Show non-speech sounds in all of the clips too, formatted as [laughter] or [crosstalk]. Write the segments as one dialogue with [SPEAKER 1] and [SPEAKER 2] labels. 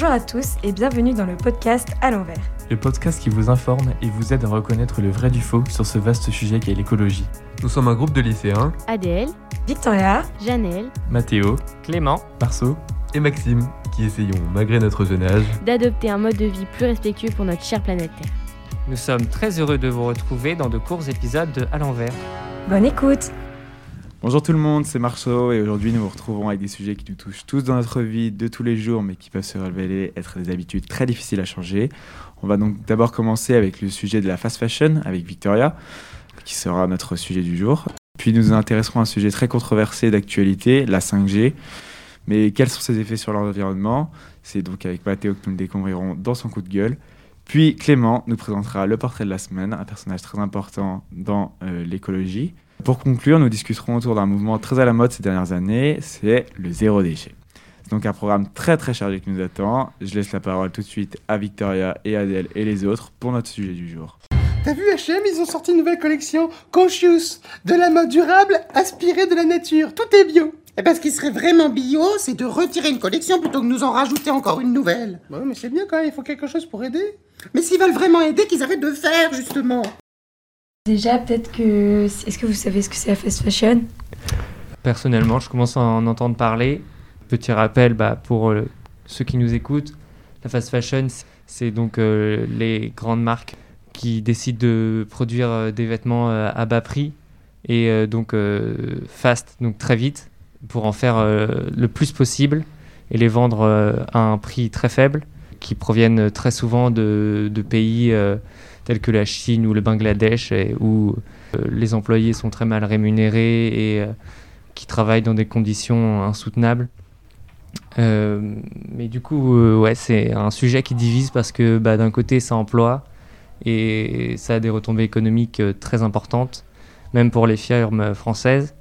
[SPEAKER 1] Bonjour à tous et bienvenue dans le podcast À l'envers.
[SPEAKER 2] Le podcast qui vous informe et vous aide à reconnaître le vrai du faux sur ce vaste sujet qu'est l'écologie.
[SPEAKER 3] Nous sommes un groupe de lycéens,
[SPEAKER 4] Adèle,
[SPEAKER 1] Victoria,
[SPEAKER 4] Janelle,
[SPEAKER 2] Mathéo,
[SPEAKER 5] Clément,
[SPEAKER 2] Marceau,
[SPEAKER 3] et Maxime, qui essayons, malgré notre jeune âge,
[SPEAKER 4] d'adopter un mode de vie plus respectueux pour notre chère planète Terre.
[SPEAKER 5] nous sommes très heureux de vous retrouver dans de courts épisodes de À l'envers.
[SPEAKER 1] bonne écoute
[SPEAKER 6] Bonjour tout le monde, c'est Marceau et aujourd'hui nous vous retrouvons avec des sujets qui nous touchent tous dans notre vie de tous les jours mais qui peuvent se révéler être des habitudes très difficiles à changer. On va donc d'abord commencer avec le sujet de la fast fashion avec Victoria qui sera notre sujet du jour. Puis nous nous intéresserons à un sujet très controversé d'actualité, la 5G. Mais quels sont ses effets sur l'environnement? C'est donc avec Mathéo que nous le découvrirons dans son coup de gueule. Puis Clément nous présentera le portrait de la semaine, un personnage très important dans euh, l'écologie. Pour conclure, nous discuterons autour d'un mouvement très à la mode ces dernières années, c'est le zéro déchet. C'est donc un programme très très chargé qui nous attend. Je laisse la parole tout de suite à Victoria et Adèle et les autres pour notre sujet du jour.
[SPEAKER 7] T'as vu H&M, ils ont sorti une nouvelle collection Conscious, de la mode durable, aspirée de la nature, tout est bio.
[SPEAKER 8] Eh ben, ce qui serait vraiment bio, c'est de retirer une collection plutôt que nous en rajouter encore une nouvelle.
[SPEAKER 7] Bon, mais c'est bien quand même, il faut quelque chose pour aider.
[SPEAKER 8] Mais s'ils veulent vraiment aider, qu'ils arrêtent de faire, justement.
[SPEAKER 1] Déjà, peut-être que. Est-ce que vous savez ce que c'est la fast fashion?
[SPEAKER 5] Personnellement, je commence à en entendre parler. Petit rappel bah, pour euh, ceux qui nous écoutent, la fast fashion, c'est donc euh, les grandes marques qui décident de produire euh, des vêtements à bas prix et donc fast, donc très vite, pour en faire le plus possible et les vendre à un prix très faible, qui proviennent très souvent de, pays tels que la Chine ou le Bangladesh, où euh, les employés sont très mal rémunérés et euh, qui travaillent dans des conditions insoutenables. Euh, mais du coup, ouais, c'est un sujet qui divise parce que bah, d'un côté, ça emploie et ça a des retombées économiques très importantes, même pour les firmes françaises.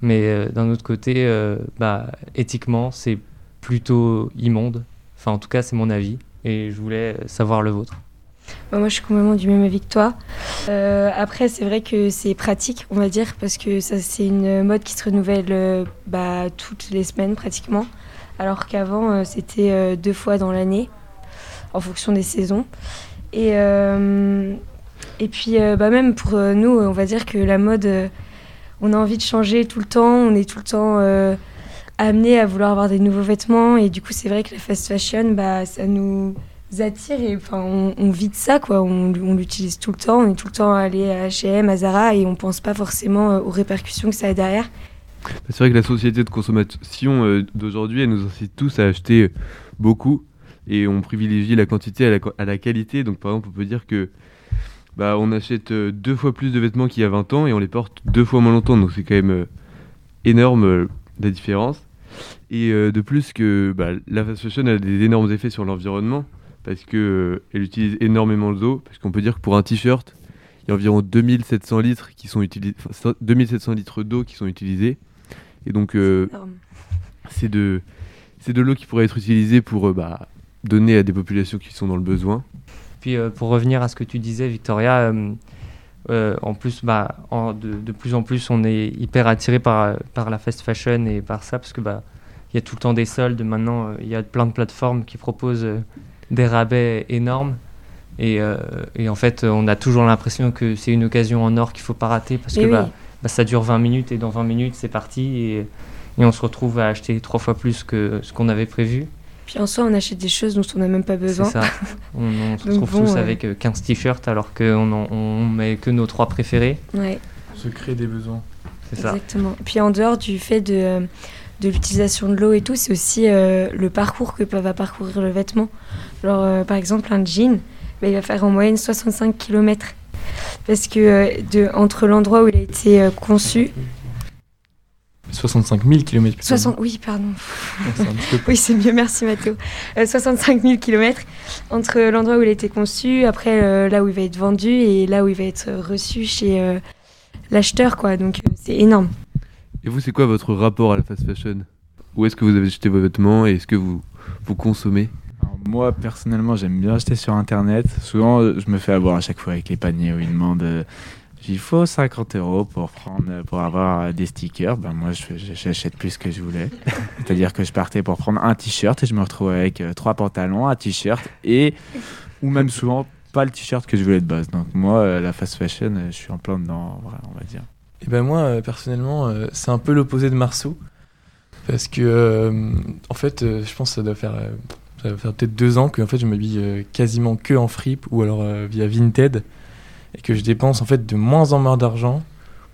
[SPEAKER 5] Mais d'un autre côté, bah, éthiquement, c'est plutôt immonde. Enfin, en tout cas, c'est mon avis et je voulais savoir le vôtre.
[SPEAKER 1] Bah, Moi, je suis complètement du même avis que toi. Euh, après, c'est vrai que c'est pratique, on va dire, parce que ça, c'est une mode qui se renouvelle euh, bah, toutes les semaines pratiquement, alors qu'avant, euh, c'était deux fois dans l'année, en fonction des saisons. Et, et puis, bah, même pour nous, on va dire que la mode, on a envie de changer tout le temps, on est tout le temps amené à vouloir avoir des nouveaux vêtements, et du coup, c'est vrai que la fast fashion, bah, ça nous attire et enfin on, on vit de ça quoi on, l'utilise tout le temps on est tout le temps allé à H&M à Zara et on pense pas forcément euh, aux répercussions que ça a derrière
[SPEAKER 3] c'est vrai que la société de consommation euh, d'aujourd'hui, elle nous incite tous à acheter euh, beaucoup et on privilégie la quantité à la, qualité. Donc par exemple, on peut dire que bah, on achète deux fois plus de vêtements qu'il y a 20 ans et on les porte deux fois moins longtemps. Donc c'est quand même énorme la différence. Et de plus que bah, la fast fashion a des énormes effets sur l'environnement parce que euh, elle utilise énormément d'eau. Parce qu'on peut dire que pour un t-shirt, il y a environ 2700 litres qui sont utilisés, 2700 litres d'eau qui sont utilisés. Et donc euh, c'est de, c'est de l'eau qui pourrait être utilisée pour euh, bah, donner à des populations qui sont dans le besoin.
[SPEAKER 5] Puis euh, pour revenir à ce que tu disais, Victoria, euh, euh, en plus, bah, en- de, de plus en plus, on est hyper attiré par, par la fast fashion et par ça, parce que bah, il y a tout le temps des soldes. Maintenant, il y a plein de plateformes qui proposent euh, des rabais énormes. Et, euh, et en fait, on a toujours l'impression que c'est une occasion en or qu'il faut pas rater, parce
[SPEAKER 1] Et
[SPEAKER 5] que
[SPEAKER 1] oui.
[SPEAKER 5] bah, bah, ça dure 20 minutes et dans 20 minutes, c'est parti. Et, et on se retrouve à acheter trois fois plus que ce qu'on avait prévu.
[SPEAKER 1] puis en soi on achète des choses dont on n'a même pas
[SPEAKER 5] C'est
[SPEAKER 1] besoin
[SPEAKER 5] ça. [laughs] On, on se retrouve
[SPEAKER 1] bon,
[SPEAKER 5] tous
[SPEAKER 1] euh,
[SPEAKER 5] avec euh, 15 t-shirts alors qu'on on met que nos trois préférés.
[SPEAKER 1] ouais
[SPEAKER 2] On se crée des besoins.
[SPEAKER 5] C'est ça.
[SPEAKER 1] exactement puis en dehors du fait de euh, de l'utilisation de l'eau et tout c'est aussi euh, le parcours que va parcourir le vêtement genre euh, par exemple un jean bah, il va faire en moyenne 65 km parce que euh, de entre l'endroit où il a été euh, conçu
[SPEAKER 2] 65 000 km.
[SPEAKER 1] 60 oui pardon [laughs] Oui, c'est mieux, merci Mathéo. Euh, 65 000 km entre l'endroit où il a été conçu, après là où il va être vendu et là où il va être reçu chez l'acheteur, quoi. Donc c'est énorme.
[SPEAKER 3] Et vous, c'est quoi votre rapport à la fast fashion? Où est-ce que vous avez acheté vos vêtements et est-ce que vous, vous consommez?
[SPEAKER 6] Moi personnellement j'aime bien acheter sur internet. Souvent je me fais avoir à chaque fois avec les paniers où ils demandent euh, Il faut 50 euros pour, prendre, pour avoir des stickers. Ben moi, j'achète plus que je voulais. [laughs] C'est-à-dire que je partais pour prendre un t-shirt et je me retrouvais avec euh, trois pantalons, un t-shirt et, ou même souvent, pas le t-shirt que je voulais de base. Donc moi, euh, la fast fashion, euh, je suis en plein dedans, on va dire.
[SPEAKER 9] Et ben moi, euh, personnellement, euh, c'est un peu l'opposé de Marceau. Parce que, euh, en fait, je pense que ça doit faire, faire peut-être deux ans que en fait, je m'habille quasiment que en fripe ou alors via Vinted. Et que je dépense en fait de moins en moins d'argent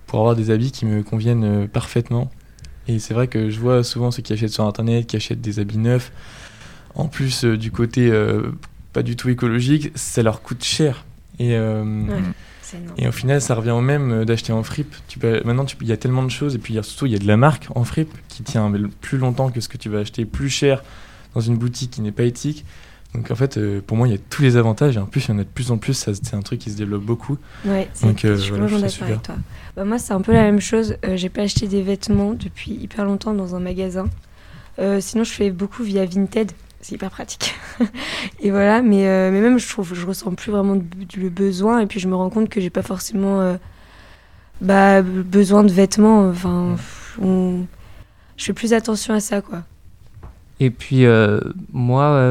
[SPEAKER 9] pour avoir des habits qui me conviennent parfaitement. Et c'est vrai que je vois souvent ceux qui achètent sur internet, qui achètent des habits neufs. En plus du côté pas du tout écologique, ça leur coûte cher. Et. Et au final, ça revient au même euh, d'acheter en fripe. Tu peux, maintenant, il y a tellement de choses, et puis surtout, il y a de la marque en fripe qui tient plus longtemps que ce que tu vas acheter plus cher dans une boutique qui n'est pas éthique. Donc en fait, euh, pour moi, il y a tous les avantages, et en plus, il y en a de plus en plus, c'est un truc qui se développe beaucoup.
[SPEAKER 1] Ouais, c'est
[SPEAKER 9] Donc, euh,
[SPEAKER 1] je suis
[SPEAKER 9] voilà,
[SPEAKER 1] d'accord avec toi. Bah, moi, c'est un peu la même chose. Euh, j'ai pas acheté des vêtements depuis hyper longtemps dans un magasin. Euh, sinon, je fais beaucoup via Vinted. C'est hyper pratique. [laughs] et voilà, mais, euh, mais même, je trouve je ressens plus vraiment le besoin. Et puis, je me rends compte que j'ai pas forcément euh, bah, besoin de vêtements. Enfin, on- je fais plus attention à ça, quoi.
[SPEAKER 5] Et puis euh, moi,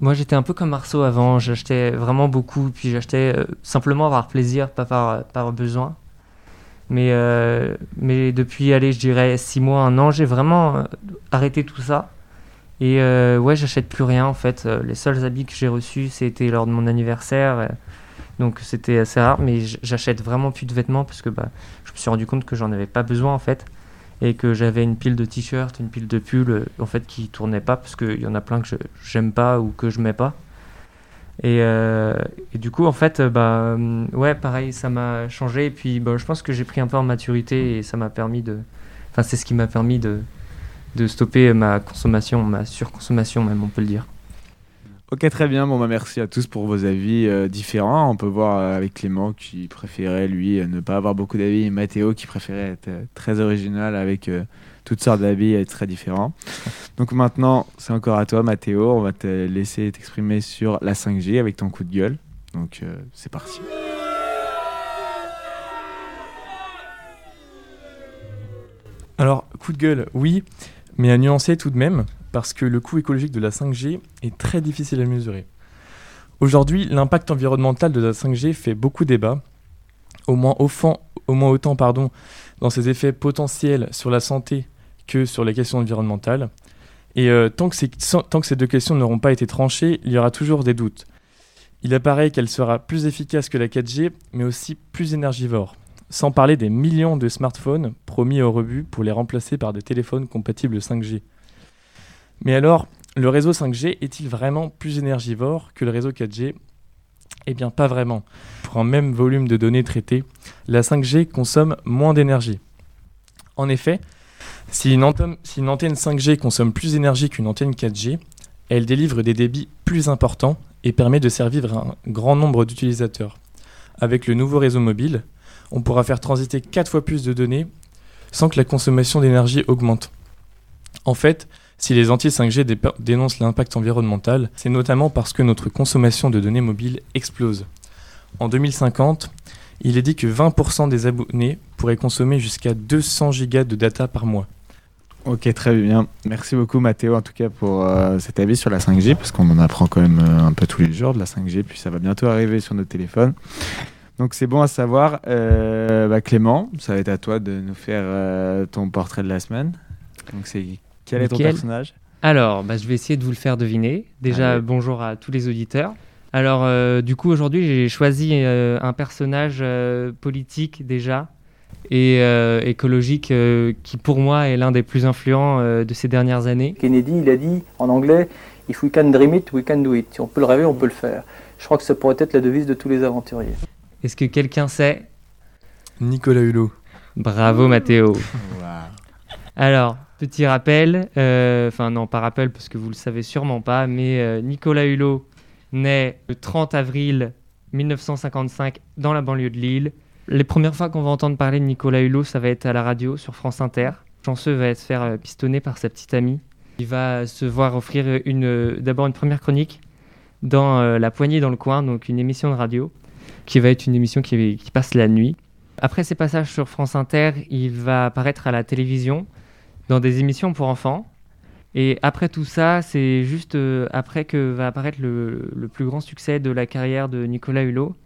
[SPEAKER 5] moi j'étais un peu comme Marceau avant, j'achetais vraiment beaucoup, puis j'achetais simplement par plaisir, pas par, par besoin. Mais, mais depuis, allez, je dirais six mois, un an, j'ai vraiment arrêté tout ça. Et euh, ouais, j'achète plus rien en fait. Euh, les seuls habits que j'ai reçus, c'était lors de mon anniversaire. euh, donc c'était assez rare, mais j'achète vraiment plus de vêtements parce que bah, je me suis rendu compte que j'en avais pas besoin en fait et que j'avais une pile de t-shirts, une pile de pulls en fait qui tournaient pas parce qu'il y en a plein que j'aime pas ou que je mets pas. Et, du coup en fait bah hum, ouais pareil ça m'a changé et puis bah, je pense que j'ai pris un peu en maturité et ça m'a permis de enfin c'est ce qui m'a permis de de stopper ma consommation, ma surconsommation même on peut le dire.
[SPEAKER 6] Ok, très bien. Bon, bah, merci à tous pour vos avis euh, différents. On peut voir euh, avec Clément qui préférait, lui, euh, ne pas avoir beaucoup d'avis, et Mathéo qui préférait être euh, très original avec euh, toutes sortes d'avis et être très différents. Donc maintenant, c'est encore à toi, Mathéo. On va te laisser t'exprimer sur la 5G avec ton coup de gueule. Donc, euh, c'est parti.
[SPEAKER 9] Alors, coup de gueule, oui, mais à nuancer tout de même, parce que le coût écologique de la 5G est très difficile à mesurer. Aujourd'hui, l'impact environnemental de la 5G fait beaucoup débat, au moins, au moins autant pardon, dans ses effets potentiels sur la santé que sur les questions environnementales. Et euh, tant que ces deux questions n'auront pas été tranchées, il y aura toujours des doutes. Il apparaît qu'elle sera plus efficace que la 4G, mais aussi plus énergivore sans parler des millions de smartphones promis au rebut pour les remplacer par des téléphones compatibles 5G. Mais alors, le réseau 5G est-il vraiment plus énergivore que le réseau 4G Eh bien, pas vraiment. Pour un même volume de données traitées, la 5G consomme moins d'énergie. En effet, si une, antenne, si une antenne 5G consomme plus d'énergie qu'une antenne 4G, elle délivre des débits plus importants et permet de servir un grand nombre d'utilisateurs. Avec le nouveau réseau mobile, on pourra faire transiter 4 fois plus de données sans que la consommation d'énergie augmente. En fait, si les anti-5G dé- dénoncent l'impact environnemental, c'est notamment parce que notre consommation de données mobiles explose. En 2050, il est dit que 20% des abonnés pourraient consommer jusqu'à 200 gigas de data par mois.
[SPEAKER 6] Ok, très bien. Merci beaucoup, Mathéo, en tout cas, pour euh, cet avis sur la 5G, parce qu'on en apprend quand même euh, un peu tous les jours de la 5G, puis ça va bientôt arriver sur nos téléphones. Donc c'est bon à savoir. Euh, bah, Clément, ça va être à toi de nous faire euh, ton portrait de la semaine. Donc c'est quel est ton
[SPEAKER 5] Nickel.
[SPEAKER 6] personnage?
[SPEAKER 5] Alors, bah, je vais essayer de vous le faire deviner. Déjà,
[SPEAKER 6] Allez.
[SPEAKER 5] bonjour à tous les auditeurs. Alors, euh, du coup, aujourd'hui, j'ai choisi euh, un personnage euh, politique déjà et euh, écologique euh, qui, pour moi, est l'un des plus influents euh, de ces dernières années.
[SPEAKER 10] Kennedy, il a dit en anglais If we can dream it, we can do it. Si on peut le rêver, on peut le faire. Je crois que ça pourrait être la devise de tous les aventuriers.
[SPEAKER 5] Est-ce que quelqu'un sait
[SPEAKER 9] Nicolas Hulot.
[SPEAKER 5] Bravo, Mathéo. Alors, petit rappel, euh, enfin non, pas rappel parce que vous le savez sûrement pas, mais euh, Nicolas Hulot naît le 30 avril 1955 dans la banlieue de Lille. Les premières fois qu'on va entendre parler de Nicolas Hulot, ça va être à la radio sur France Inter. Chanceux va se faire euh, pistonner par sa petite amie. Il va se voir offrir une, d'abord une première chronique dans euh, La Poignée dans le coin, donc une émission de radio, qui va être une émission qui, passe la nuit. Après ses passages sur France Inter, il va apparaître à la télévision dans des émissions pour enfants. Et après tout ça, c'est juste euh, après que va apparaître le, plus grand succès de la carrière de Nicolas Hulot.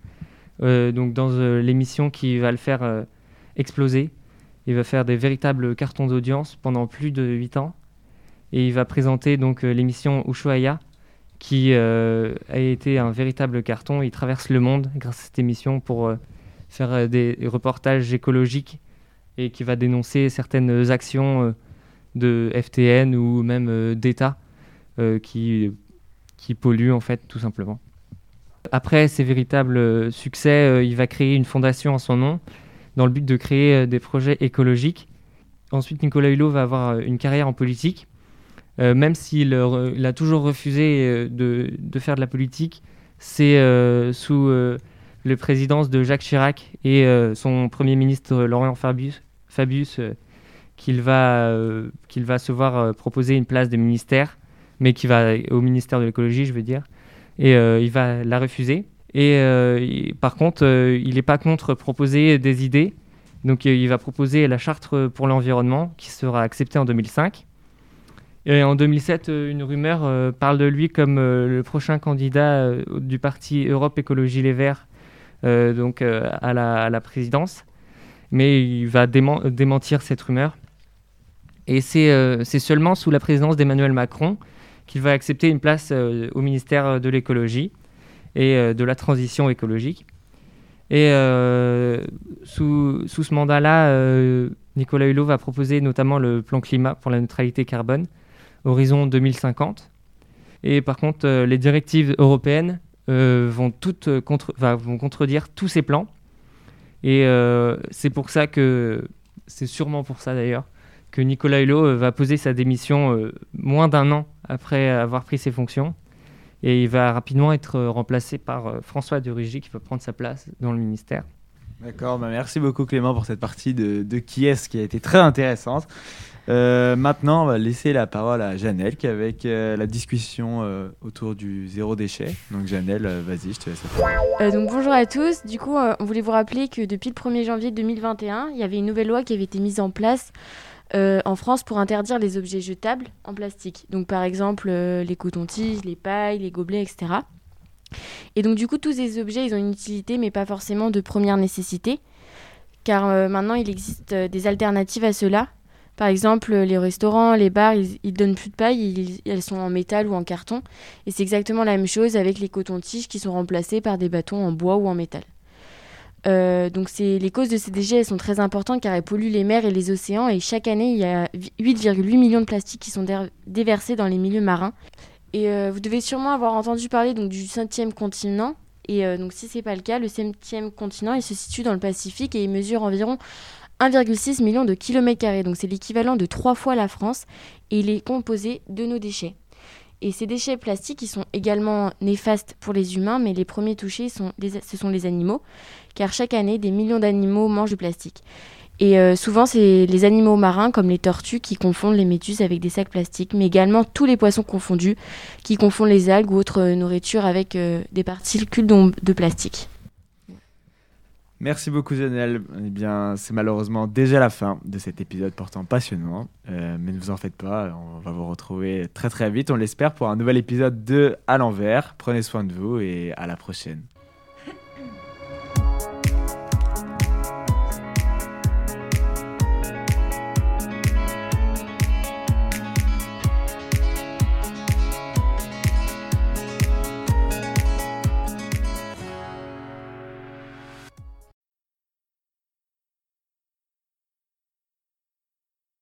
[SPEAKER 5] Euh, donc dans euh, l'émission qui va le faire exploser. Il va faire des véritables cartons d'audience pendant plus de 8 ans. Et il va présenter donc l'émission Ushuaïa, qui euh, a été un véritable carton. Il traverse le monde grâce à cette émission pour euh, faire euh, des reportages écologiques et qui va dénoncer certaines actions de FTN ou même d'État qui, qui polluent en fait tout simplement. Après ces véritables succès, il va créer une fondation en son nom dans le but de créer des projets écologiques. Ensuite, Nicolas Hulot va avoir une carrière en politique, Euh, même s'il euh, a toujours refusé euh, de, faire de la politique. C'est sous la présidence de Jacques Chirac et son premier ministre Laurent Fabius, qu'il va, se voir proposer une place de ministère, mais qui va au ministère de l'écologie, je veux dire, et il va la refuser. Et par contre, il n'est pas contre proposer des idées. Donc il va proposer la charte pour l'environnement qui sera acceptée en 2005. Et en 2007, euh, une rumeur euh, parle de lui comme euh, le prochain candidat du parti Europe Écologie Les Verts donc, à, la, présidence. Mais il va démen- démentir cette rumeur. Et c'est seulement sous la présidence d'Emmanuel Macron qu'il va accepter une place au ministère de l'écologie et de la transition écologique. Et sous, ce mandat-là, Nicolas Hulot va proposer notamment le plan climat pour la neutralité carbone, horizon 2050. Et par contre, euh, les directives européennes euh, vont, toutes euh, contre, vont contredire tous ces plans. Et c'est pour ça que, c'est sûrement pour ça d'ailleurs, que Nicolas Hulot va poser sa démission moins d'un an après avoir pris ses fonctions. Et il va rapidement être remplacé par François de Rugy qui va prendre sa place dans le ministère.
[SPEAKER 6] D'accord, bah merci beaucoup Clément pour cette partie de qui est-ce qui a été très intéressante. Euh, maintenant, on va laisser la parole à Janelle qui avec euh, la discussion euh, autour du zéro déchet. Donc Janelle, vas-y, je te laisse.
[SPEAKER 11] donc bonjour à tous. Du coup, on voulait vous rappeler que depuis le 1er janvier 2021, il y avait une nouvelle loi qui avait été mise en place en France pour interdire les objets jetables en plastique. Donc par exemple les cotons-tiges, les pailles, les gobelets, etc. Et donc du coup, tous ces objets, ils ont une utilité, mais pas forcément de première nécessité, car maintenant il existe des alternatives à cela. Par exemple, les restaurants, les bars, ils, ils donnent plus de paille, elles sont en métal ou en carton. Et c'est exactement la même chose avec les cotons-tiges qui sont remplacés par des bâtons en bois ou en métal. Euh, donc les causes de ces déchets elles sont très importantes car elles polluent les mers et les océans et chaque année il y a 8,8 millions de plastiques qui sont dé- déversés dans les milieux marins. Et euh, vous devez sûrement avoir entendu parler donc du septième continent. Et euh, donc si c'est pas le cas, le septième continent il se situe dans le Pacifique et il mesure environ 1,6 million de kilomètres carrés. Donc c'est l'équivalent de trois fois la France et il est composé de nos déchets. Et ces déchets plastiques, ils sont également néfastes pour les humains, mais les premiers touchés, sont les- ce sont les animaux, car chaque année, des millions d'animaux mangent du plastique. Et euh, souvent, c'est les animaux marins, comme les tortues, qui confondent les méduses avec des sacs plastiques, mais également tous les poissons confondus, qui confondent les algues ou autres euh, nourritures avec euh, des particules de plastique.
[SPEAKER 6] Merci beaucoup Janelle. Eh bien, c'est malheureusement déjà la fin de cet épisode pourtant passionnant. Euh, mais ne vous en faites pas, on va vous retrouver très très vite, on l'espère, pour un nouvel épisode de À l'envers. Prenez soin de vous et à la prochaine.